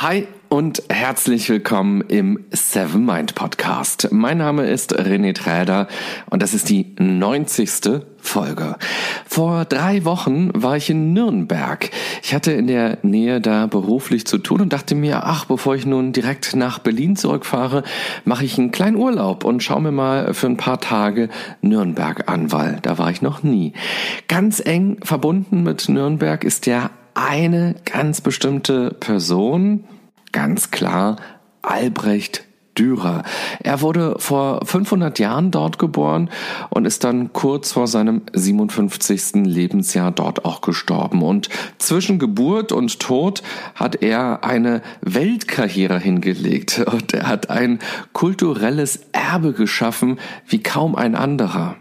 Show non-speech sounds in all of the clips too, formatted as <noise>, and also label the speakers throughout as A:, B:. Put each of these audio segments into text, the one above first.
A: Hi und herzlich willkommen im Seven Mind Podcast. Mein Name ist René Träder und das ist die 90. Folge. Vor drei Wochen war ich in Nürnberg. Ich hatte in der Nähe da beruflich zu tun und dachte mir, ach, bevor ich nun direkt nach Berlin zurückfahre, mache ich einen kleinen Urlaub und schaue mir mal für ein paar Tage Nürnberg an, weil da war ich noch nie. Ganz eng verbunden mit Nürnberg ist ja eine ganz bestimmte Person, ganz klar Albrecht Dürer. Er wurde vor 500 Jahren dort geboren und ist dann kurz vor seinem 57. Lebensjahr dort auch gestorben. Und zwischen Geburt und Tod hat er eine Weltkarriere hingelegt und er hat ein kulturelles Erbe geschaffen wie kaum ein anderer.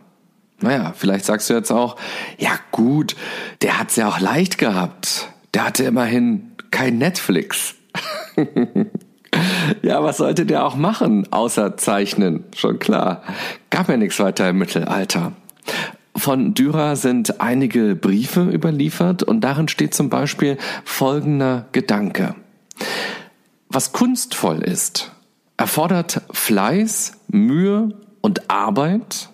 A: Naja, vielleicht sagst du jetzt auch, ja gut, der hat's ja auch leicht gehabt. Der hatte immerhin kein Netflix. <laughs> ja, was sollte der auch machen, außer zeichnen? Schon klar. Gab ja nichts weiter im Mittelalter. Von Dürer sind einige Briefe überliefert und darin steht zum Beispiel folgender Gedanke. Was kunstvoll ist, erfordert Fleiß, Mühe und Arbeit,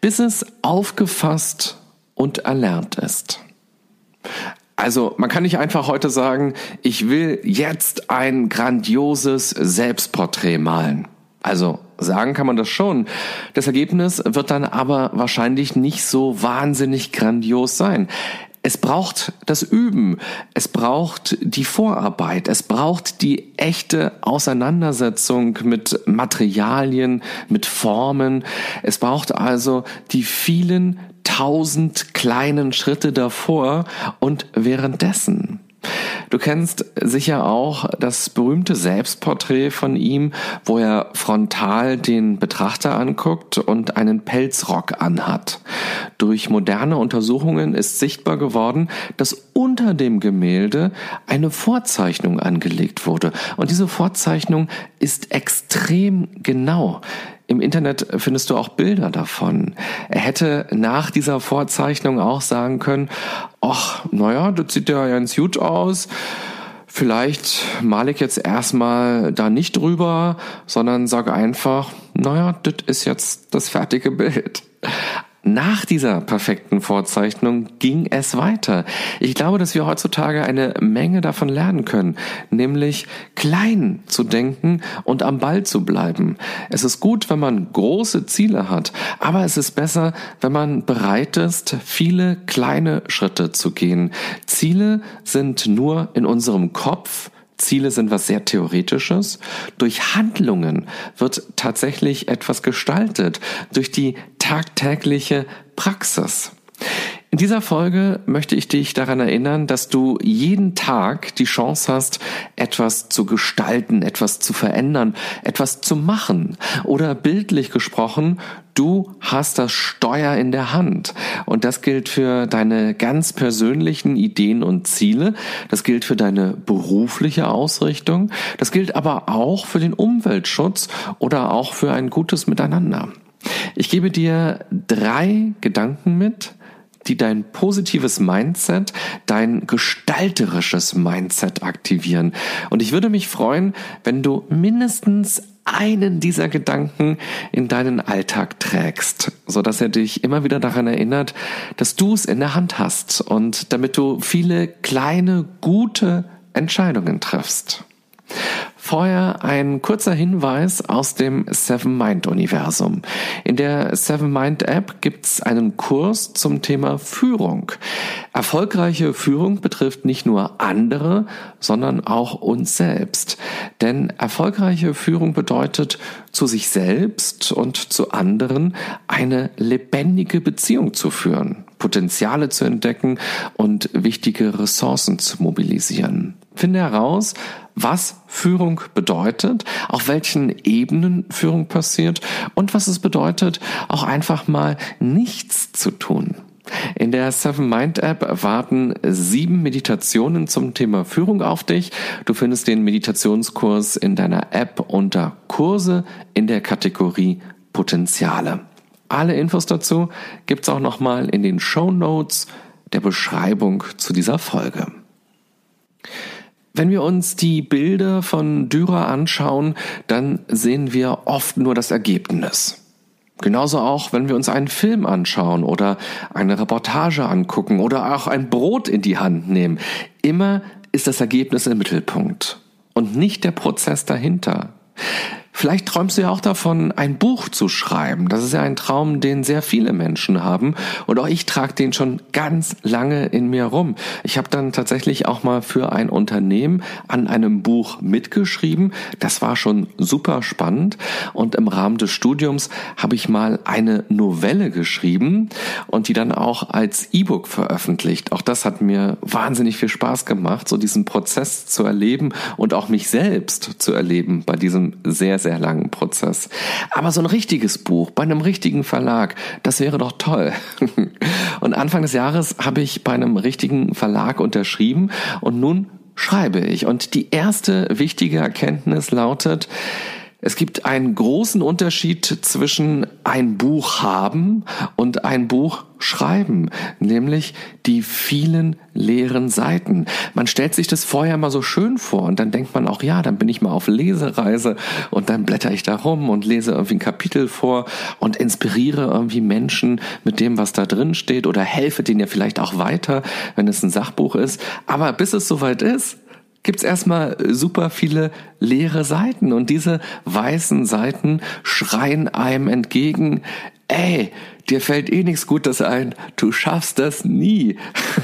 A: bis es aufgefasst und erlernt ist. Also man kann nicht einfach heute sagen, ich will jetzt ein grandioses Selbstporträt malen. Also sagen kann man das schon. Das Ergebnis wird dann aber wahrscheinlich nicht so wahnsinnig grandios sein. Es braucht das Üben, es braucht die Vorarbeit, es braucht die echte Auseinandersetzung mit Materialien, mit Formen. Es braucht also die vielen tausend kleinen Schritte davor und währenddessen. Du kennst sicher auch das berühmte Selbstporträt von ihm, wo er frontal den Betrachter anguckt und einen Pelzrock anhat. Durch moderne Untersuchungen ist sichtbar geworden, dass unter dem Gemälde eine Vorzeichnung angelegt wurde. Und diese Vorzeichnung ist extrem genau. Im Internet findest du auch Bilder davon. Er hätte nach dieser Vorzeichnung auch sagen können, ach, naja, das sieht ja ganz gut aus. Vielleicht male ich jetzt erstmal da nicht drüber, sondern sage einfach, naja, das ist jetzt das fertige Bild. Nach dieser perfekten Vorzeichnung ging es weiter. Ich glaube, dass wir heutzutage eine Menge davon lernen können, nämlich klein zu denken und am Ball zu bleiben. Es ist gut, wenn man große Ziele hat, aber es ist besser, wenn man bereit ist, viele kleine Schritte zu gehen. Ziele sind nur in unserem Kopf, Ziele sind was sehr Theoretisches. Durch Handlungen wird tatsächlich etwas gestaltet. Durch die tagtägliche Praxis. In dieser Folge möchte ich dich daran erinnern, dass du jeden Tag die Chance hast, etwas zu gestalten, etwas zu verändern, etwas zu machen. Oder bildlich gesprochen, du hast das Steuer in der Hand. Und das gilt für deine ganz persönlichen Ideen und Ziele. Das gilt für deine berufliche Ausrichtung. Das gilt aber auch für den Umweltschutz oder auch für ein gutes Miteinander. Ich gebe dir drei Gedanken mit, die dein positives Mindset, dein gestalterisches Mindset aktivieren. Und ich würde mich freuen, wenn du mindestens einen dieser Gedanken in deinen Alltag trägst, so dass er dich immer wieder daran erinnert, dass du es in der Hand hast und damit du viele kleine, gute Entscheidungen triffst. Vorher ein kurzer Hinweis aus dem Seven Mind Universum. In der Seven Mind App gibt's einen Kurs zum Thema Führung. Erfolgreiche Führung betrifft nicht nur andere, sondern auch uns selbst. Denn erfolgreiche Führung bedeutet, zu sich selbst und zu anderen eine lebendige Beziehung zu führen. Potenziale zu entdecken und wichtige Ressourcen zu mobilisieren. Finde heraus, was Führung bedeutet, auf welchen Ebenen Führung passiert und was es bedeutet, auch einfach mal nichts zu tun. In der Seven Mind App warten sieben Meditationen zum Thema Führung auf dich. Du findest den Meditationskurs in deiner App unter Kurse in der Kategorie Potenziale. Alle Infos dazu gibt's auch nochmal in den Show Notes der Beschreibung zu dieser Folge. Wenn wir uns die Bilder von Dürer anschauen, dann sehen wir oft nur das Ergebnis. Genauso auch, wenn wir uns einen Film anschauen oder eine Reportage angucken oder auch ein Brot in die Hand nehmen. Immer ist das Ergebnis im Mittelpunkt und nicht der Prozess dahinter. Vielleicht träumst du ja auch davon, ein Buch zu schreiben. Das ist ja ein Traum, den sehr viele Menschen haben. Und auch ich trage den schon ganz lange in mir rum. Ich habe dann tatsächlich auch mal für ein Unternehmen an einem Buch mitgeschrieben. Das war schon super spannend. Und im Rahmen des Studiums habe ich mal eine Novelle geschrieben und die dann auch als E-Book veröffentlicht. Auch das hat mir wahnsinnig viel Spaß gemacht, so diesen Prozess zu erleben und auch mich selbst zu erleben bei diesem sehr, sehr langen Prozess. Aber so ein richtiges Buch bei einem richtigen Verlag, das wäre doch toll. <laughs> Und Anfang des Jahres habe ich bei einem richtigen Verlag unterschrieben und nun schreibe ich. Und die erste wichtige Erkenntnis lautet, es gibt einen großen Unterschied zwischen ein Buch haben und ein Buch schreiben, nämlich die vielen leeren Seiten. Man stellt sich das vorher mal so schön vor und dann denkt man auch, ja, dann bin ich mal auf Lesereise und dann blätter ich da rum und lese irgendwie ein Kapitel vor und inspiriere irgendwie Menschen mit dem, was da drin steht oder helfe denen ja vielleicht auch weiter, wenn es ein Sachbuch ist. Aber bis es soweit ist, gibt's erstmal super viele leere Seiten und diese weißen Seiten schreien einem entgegen, ey, dir fällt eh nichts Gutes ein, du schaffst das nie,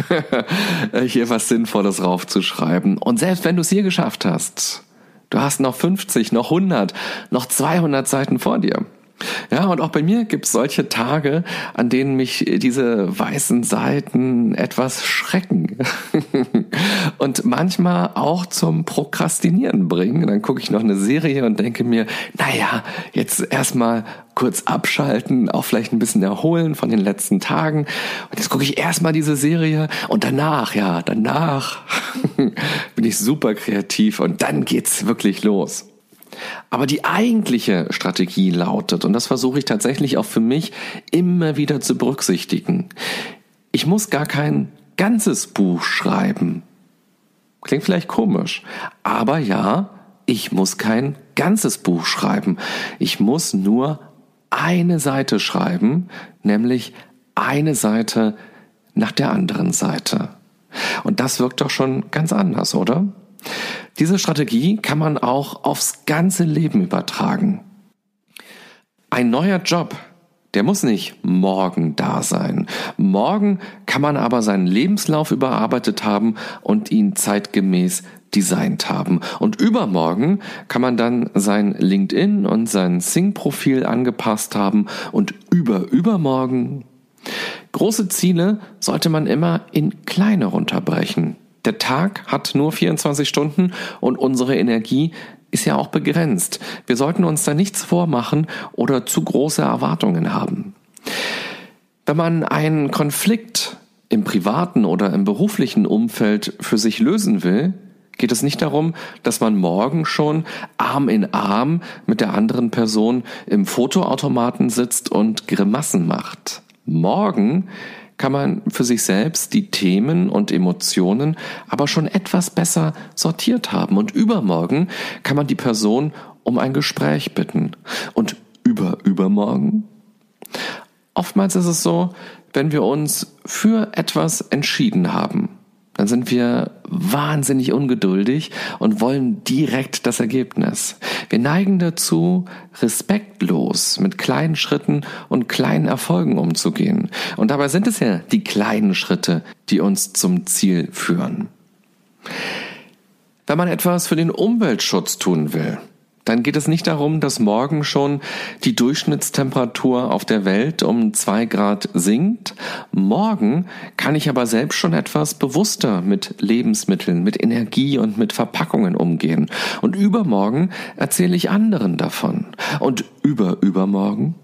A: <laughs> hier was Sinnvolles raufzuschreiben. Und selbst wenn du es hier geschafft hast, du hast noch 50, noch 100, noch 200 Seiten vor dir. Ja, und auch bei mir gibt es solche Tage, an denen mich diese weißen Seiten etwas schrecken <laughs> und manchmal auch zum Prokrastinieren bringen. Dann gucke ich noch eine Serie und denke mir, naja, jetzt erstmal kurz abschalten, auch vielleicht ein bisschen erholen von den letzten Tagen. Und jetzt gucke ich erstmal diese Serie und danach, ja, danach <laughs> bin ich super kreativ und dann geht's wirklich los. Aber die eigentliche Strategie lautet, und das versuche ich tatsächlich auch für mich immer wieder zu berücksichtigen, ich muss gar kein ganzes Buch schreiben. Klingt vielleicht komisch, aber ja, ich muss kein ganzes Buch schreiben. Ich muss nur eine Seite schreiben, nämlich eine Seite nach der anderen Seite. Und das wirkt doch schon ganz anders, oder? Diese Strategie kann man auch aufs ganze Leben übertragen. Ein neuer Job, der muss nicht morgen da sein. Morgen kann man aber seinen Lebenslauf überarbeitet haben und ihn zeitgemäß designt haben. Und übermorgen kann man dann sein LinkedIn und sein Sing-Profil angepasst haben und über übermorgen. Große Ziele sollte man immer in kleine runterbrechen. Der Tag hat nur 24 Stunden und unsere Energie ist ja auch begrenzt. Wir sollten uns da nichts vormachen oder zu große Erwartungen haben. Wenn man einen Konflikt im privaten oder im beruflichen Umfeld für sich lösen will, geht es nicht darum, dass man morgen schon Arm in Arm mit der anderen Person im Fotoautomaten sitzt und Grimassen macht. Morgen kann man für sich selbst die Themen und Emotionen aber schon etwas besser sortiert haben. Und übermorgen kann man die Person um ein Gespräch bitten. Und über übermorgen? Oftmals ist es so, wenn wir uns für etwas entschieden haben, dann sind wir wahnsinnig ungeduldig und wollen direkt das Ergebnis. Wir neigen dazu, respektlos mit kleinen Schritten und kleinen Erfolgen umzugehen. Und dabei sind es ja die kleinen Schritte, die uns zum Ziel führen. Wenn man etwas für den Umweltschutz tun will, dann geht es nicht darum, dass morgen schon die Durchschnittstemperatur auf der Welt um zwei Grad sinkt. Morgen kann ich aber selbst schon etwas bewusster mit Lebensmitteln, mit Energie und mit Verpackungen umgehen. Und übermorgen erzähle ich anderen davon. Und über übermorgen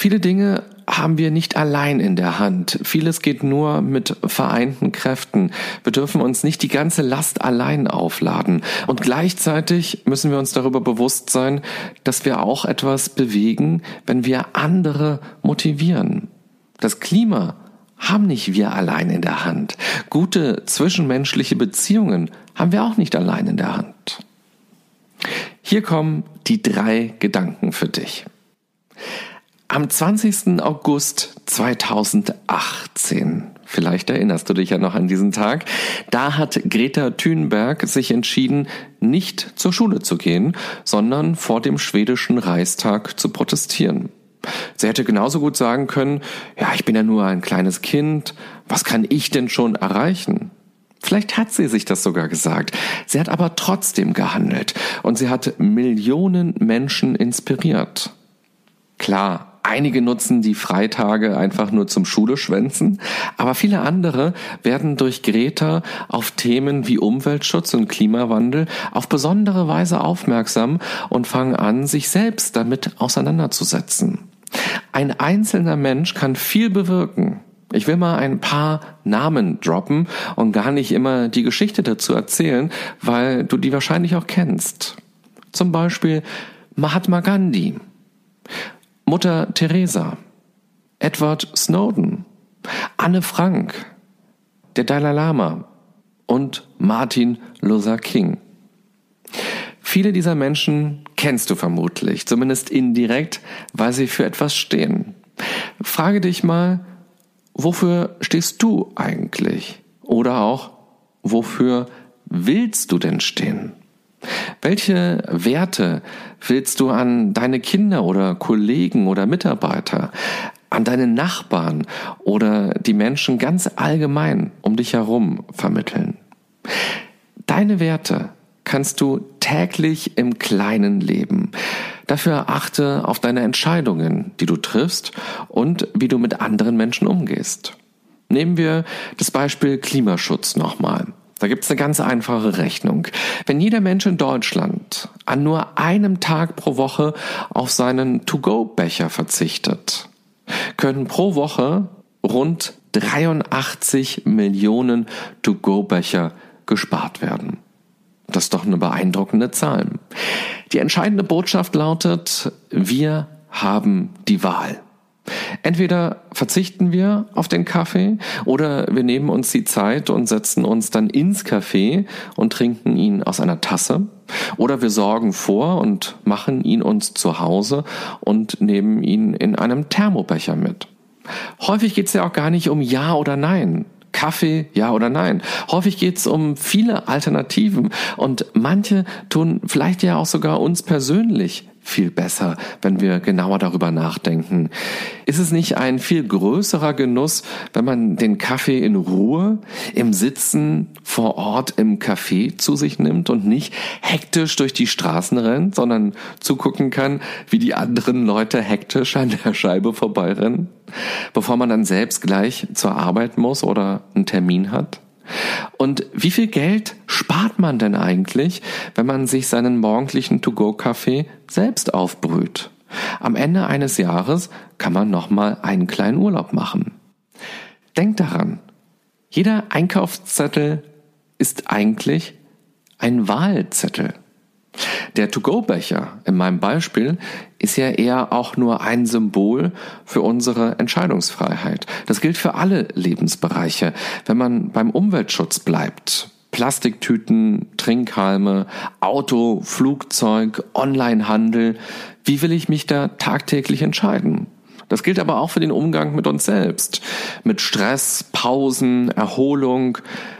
A: Viele Dinge haben wir nicht allein in der Hand. Vieles geht nur mit vereinten Kräften. Wir dürfen uns nicht die ganze Last allein aufladen. Und gleichzeitig müssen wir uns darüber bewusst sein, dass wir auch etwas bewegen, wenn wir andere motivieren. Das Klima haben nicht wir allein in der Hand. Gute zwischenmenschliche Beziehungen haben wir auch nicht allein in der Hand. Hier kommen die drei Gedanken für dich. Am 20. August 2018, vielleicht erinnerst du dich ja noch an diesen Tag, da hat Greta Thunberg sich entschieden, nicht zur Schule zu gehen, sondern vor dem schwedischen Reichstag zu protestieren. Sie hätte genauso gut sagen können, ja, ich bin ja nur ein kleines Kind, was kann ich denn schon erreichen? Vielleicht hat sie sich das sogar gesagt. Sie hat aber trotzdem gehandelt und sie hat Millionen Menschen inspiriert. Klar, Einige nutzen die Freitage einfach nur zum Schule schwänzen, aber viele andere werden durch Greta auf Themen wie Umweltschutz und Klimawandel auf besondere Weise aufmerksam und fangen an, sich selbst damit auseinanderzusetzen. Ein einzelner Mensch kann viel bewirken. Ich will mal ein paar Namen droppen und gar nicht immer die Geschichte dazu erzählen, weil du die wahrscheinlich auch kennst. Zum Beispiel Mahatma Gandhi. Mutter Teresa, Edward Snowden, Anne Frank, der Dalai Lama und Martin Luther King. Viele dieser Menschen kennst du vermutlich, zumindest indirekt, weil sie für etwas stehen. Frage dich mal, wofür stehst du eigentlich? Oder auch, wofür willst du denn stehen? Welche Werte willst du an deine Kinder oder Kollegen oder Mitarbeiter, an deine Nachbarn oder die Menschen ganz allgemein um dich herum vermitteln? Deine Werte kannst du täglich im Kleinen leben. Dafür achte auf deine Entscheidungen, die du triffst und wie du mit anderen Menschen umgehst. Nehmen wir das Beispiel Klimaschutz nochmal. Da gibt's eine ganz einfache Rechnung. Wenn jeder Mensch in Deutschland an nur einem Tag pro Woche auf seinen To-Go-Becher verzichtet, können pro Woche rund 83 Millionen To-Go-Becher gespart werden. Das ist doch eine beeindruckende Zahl. Die entscheidende Botschaft lautet, wir haben die Wahl. Entweder verzichten wir auf den Kaffee oder wir nehmen uns die Zeit und setzen uns dann ins Café und trinken ihn aus einer Tasse. Oder wir sorgen vor und machen ihn uns zu Hause und nehmen ihn in einem Thermobecher mit. Häufig geht es ja auch gar nicht um Ja oder Nein. Kaffee, ja oder nein. Häufig geht es um viele Alternativen und manche tun vielleicht ja auch sogar uns persönlich viel besser, wenn wir genauer darüber nachdenken. Ist es nicht ein viel größerer Genuss, wenn man den Kaffee in Ruhe im Sitzen vor Ort im Café zu sich nimmt und nicht hektisch durch die Straßen rennt, sondern zugucken kann, wie die anderen Leute hektisch an der Scheibe vorbeirennen, bevor man dann selbst gleich zur Arbeit muss oder einen Termin hat? Und wie viel Geld spart man denn eigentlich, wenn man sich seinen morgendlichen To-Go-Kaffee selbst aufbrüht? Am Ende eines Jahres kann man nochmal einen kleinen Urlaub machen. Denkt daran, jeder Einkaufszettel ist eigentlich ein Wahlzettel. Der To-Go-Becher in meinem Beispiel ist ja eher auch nur ein Symbol für unsere Entscheidungsfreiheit. Das gilt für alle Lebensbereiche. Wenn man beim Umweltschutz bleibt, Plastiktüten, Trinkhalme, Auto, Flugzeug, Onlinehandel, wie will ich mich da tagtäglich entscheiden? Das gilt aber auch für den Umgang mit uns selbst, mit Stress, Pausen, Erholung,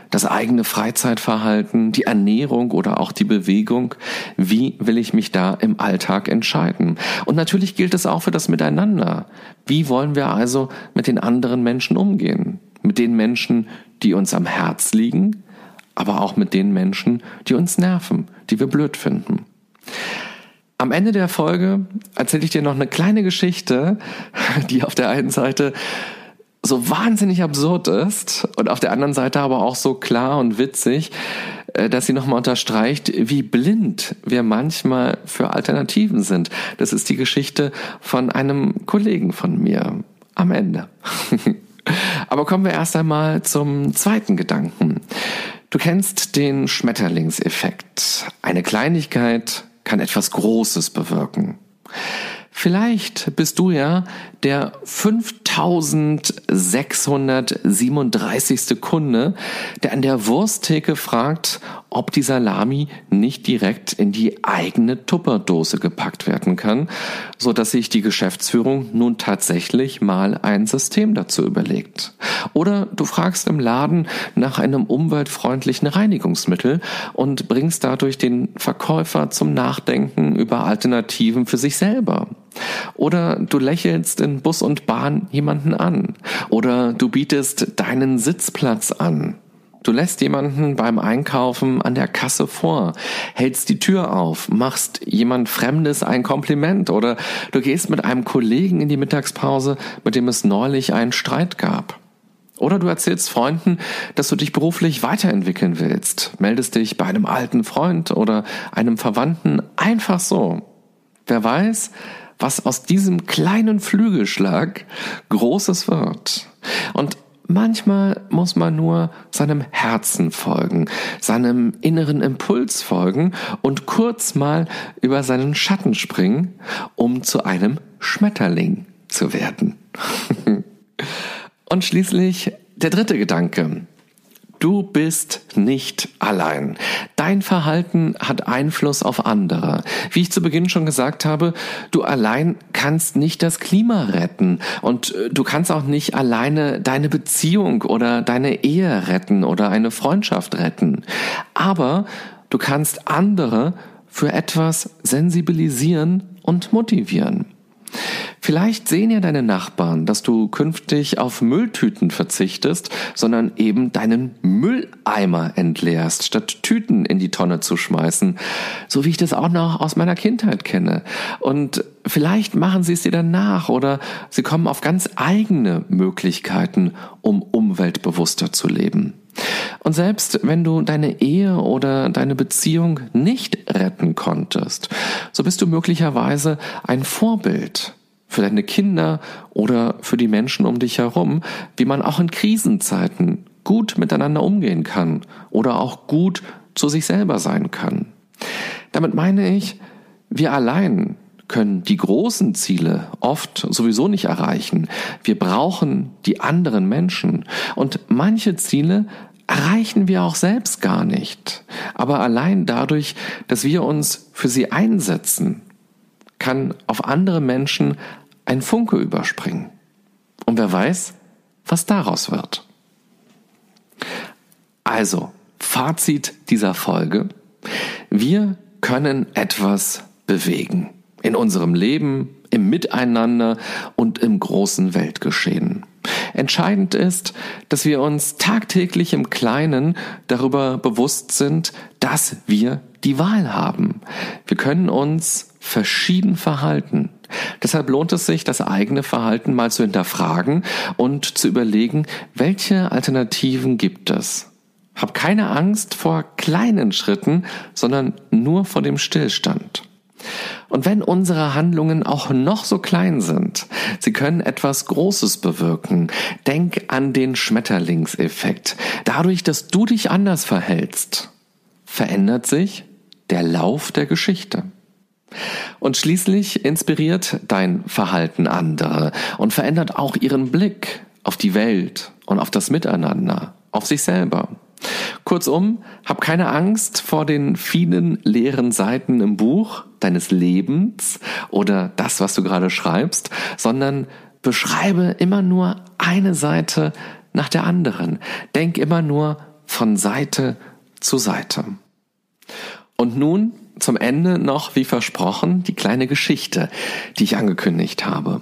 A: das eigene Freizeitverhalten, die Ernährung oder auch die Bewegung. Wie will ich mich da im Alltag entscheiden? Und natürlich gilt es auch für das Miteinander. Wie wollen wir also mit den anderen Menschen umgehen? Mit den Menschen, die uns am Herz liegen, aber auch mit den Menschen, die uns nerven, die wir blöd finden. Am Ende der Folge erzähle ich dir noch eine kleine Geschichte, die auf der einen Seite so wahnsinnig absurd ist und auf der anderen Seite aber auch so klar und witzig, äh, dass sie nochmal unterstreicht, wie blind wir manchmal für Alternativen sind. Das ist die Geschichte von einem Kollegen von mir am Ende. <laughs> aber kommen wir erst einmal zum zweiten Gedanken. Du kennst den Schmetterlingseffekt. Eine Kleinigkeit kann etwas Großes bewirken. Vielleicht bist du ja der 5637. Kunde, der an der Wursttheke fragt, ob die Salami nicht direkt in die eigene Tupperdose gepackt werden kann, so dass sich die Geschäftsführung nun tatsächlich mal ein System dazu überlegt. Oder du fragst im Laden nach einem umweltfreundlichen Reinigungsmittel und bringst dadurch den Verkäufer zum Nachdenken über Alternativen für sich selber. Oder du lächelst in Bus und Bahn jemanden an. Oder du bietest deinen Sitzplatz an. Du lässt jemanden beim Einkaufen an der Kasse vor, hältst die Tür auf, machst jemand Fremdes ein Kompliment oder du gehst mit einem Kollegen in die Mittagspause, mit dem es neulich einen Streit gab. Oder du erzählst Freunden, dass du dich beruflich weiterentwickeln willst, meldest dich bei einem alten Freund oder einem Verwandten einfach so. Wer weiß, was aus diesem kleinen Flügelschlag Großes wird. Und Manchmal muss man nur seinem Herzen folgen, seinem inneren Impuls folgen und kurz mal über seinen Schatten springen, um zu einem Schmetterling zu werden. <laughs> und schließlich der dritte Gedanke. Du bist nicht allein. Dein Verhalten hat Einfluss auf andere. Wie ich zu Beginn schon gesagt habe, du allein kannst nicht das Klima retten und äh, du kannst auch nicht alleine deine Beziehung oder deine Ehe retten oder eine Freundschaft retten. Aber du kannst andere für etwas sensibilisieren und motivieren. Vielleicht sehen ja deine Nachbarn, dass du künftig auf Mülltüten verzichtest, sondern eben deinen Mülleimer entleerst, statt Tüten in die Tonne zu schmeißen. So wie ich das auch noch aus meiner Kindheit kenne. Und vielleicht machen sie es dir dann nach oder sie kommen auf ganz eigene Möglichkeiten, um umweltbewusster zu leben. Und selbst wenn du deine Ehe oder deine Beziehung nicht retten konntest, so bist du möglicherweise ein Vorbild für deine Kinder oder für die Menschen um dich herum, wie man auch in Krisenzeiten gut miteinander umgehen kann oder auch gut zu sich selber sein kann. Damit meine ich, wir allein können die großen Ziele oft sowieso nicht erreichen. Wir brauchen die anderen Menschen. Und manche Ziele erreichen wir auch selbst gar nicht. Aber allein dadurch, dass wir uns für sie einsetzen, kann auf andere Menschen ein Funke überspringen. Und wer weiß, was daraus wird. Also, Fazit dieser Folge. Wir können etwas bewegen. In unserem Leben, im Miteinander und im großen Weltgeschehen. Entscheidend ist, dass wir uns tagtäglich im Kleinen darüber bewusst sind, dass wir die Wahl haben. Wir können uns verschieden verhalten. Deshalb lohnt es sich, das eigene Verhalten mal zu hinterfragen und zu überlegen, welche Alternativen gibt es. Hab keine Angst vor kleinen Schritten, sondern nur vor dem Stillstand. Und wenn unsere Handlungen auch noch so klein sind, sie können etwas Großes bewirken. Denk an den Schmetterlingseffekt. Dadurch, dass du dich anders verhältst, verändert sich der Lauf der Geschichte. Und schließlich inspiriert dein Verhalten andere und verändert auch ihren Blick auf die Welt und auf das Miteinander, auf sich selber. Kurzum, hab keine Angst vor den vielen leeren Seiten im Buch deines Lebens oder das, was du gerade schreibst, sondern beschreibe immer nur eine Seite nach der anderen. Denk immer nur von Seite zu Seite. Und nun zum Ende noch, wie versprochen, die kleine Geschichte, die ich angekündigt habe.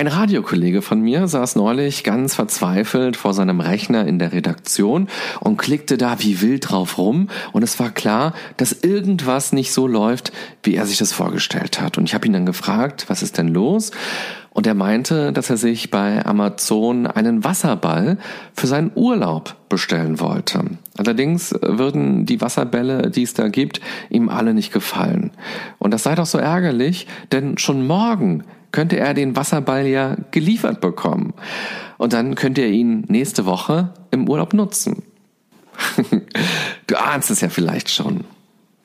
A: Ein Radiokollege von mir saß neulich ganz verzweifelt vor seinem Rechner in der Redaktion und klickte da wie wild drauf rum und es war klar, dass irgendwas nicht so läuft, wie er sich das vorgestellt hat. Und ich habe ihn dann gefragt, was ist denn los? Und er meinte, dass er sich bei Amazon einen Wasserball für seinen Urlaub bestellen wollte. Allerdings würden die Wasserbälle, die es da gibt, ihm alle nicht gefallen. Und das sei doch so ärgerlich, denn schon morgen könnte er den Wasserball ja geliefert bekommen. Und dann könnte er ihn nächste Woche im Urlaub nutzen. <laughs> du ahnst es ja vielleicht schon.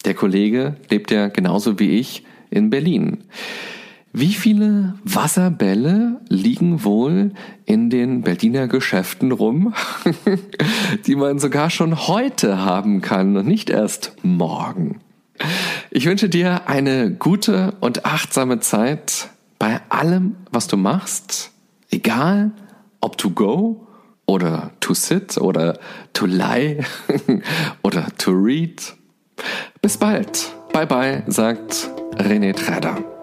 A: Der Kollege lebt ja genauso wie ich in Berlin. Wie viele Wasserbälle liegen wohl in den Berliner Geschäften rum, <laughs> die man sogar schon heute haben kann und nicht erst morgen? Ich wünsche dir eine gute und achtsame Zeit bei allem, was du machst, egal ob to go oder to sit oder to lie <laughs> oder to read. Bis bald. Bye bye, sagt René Träder.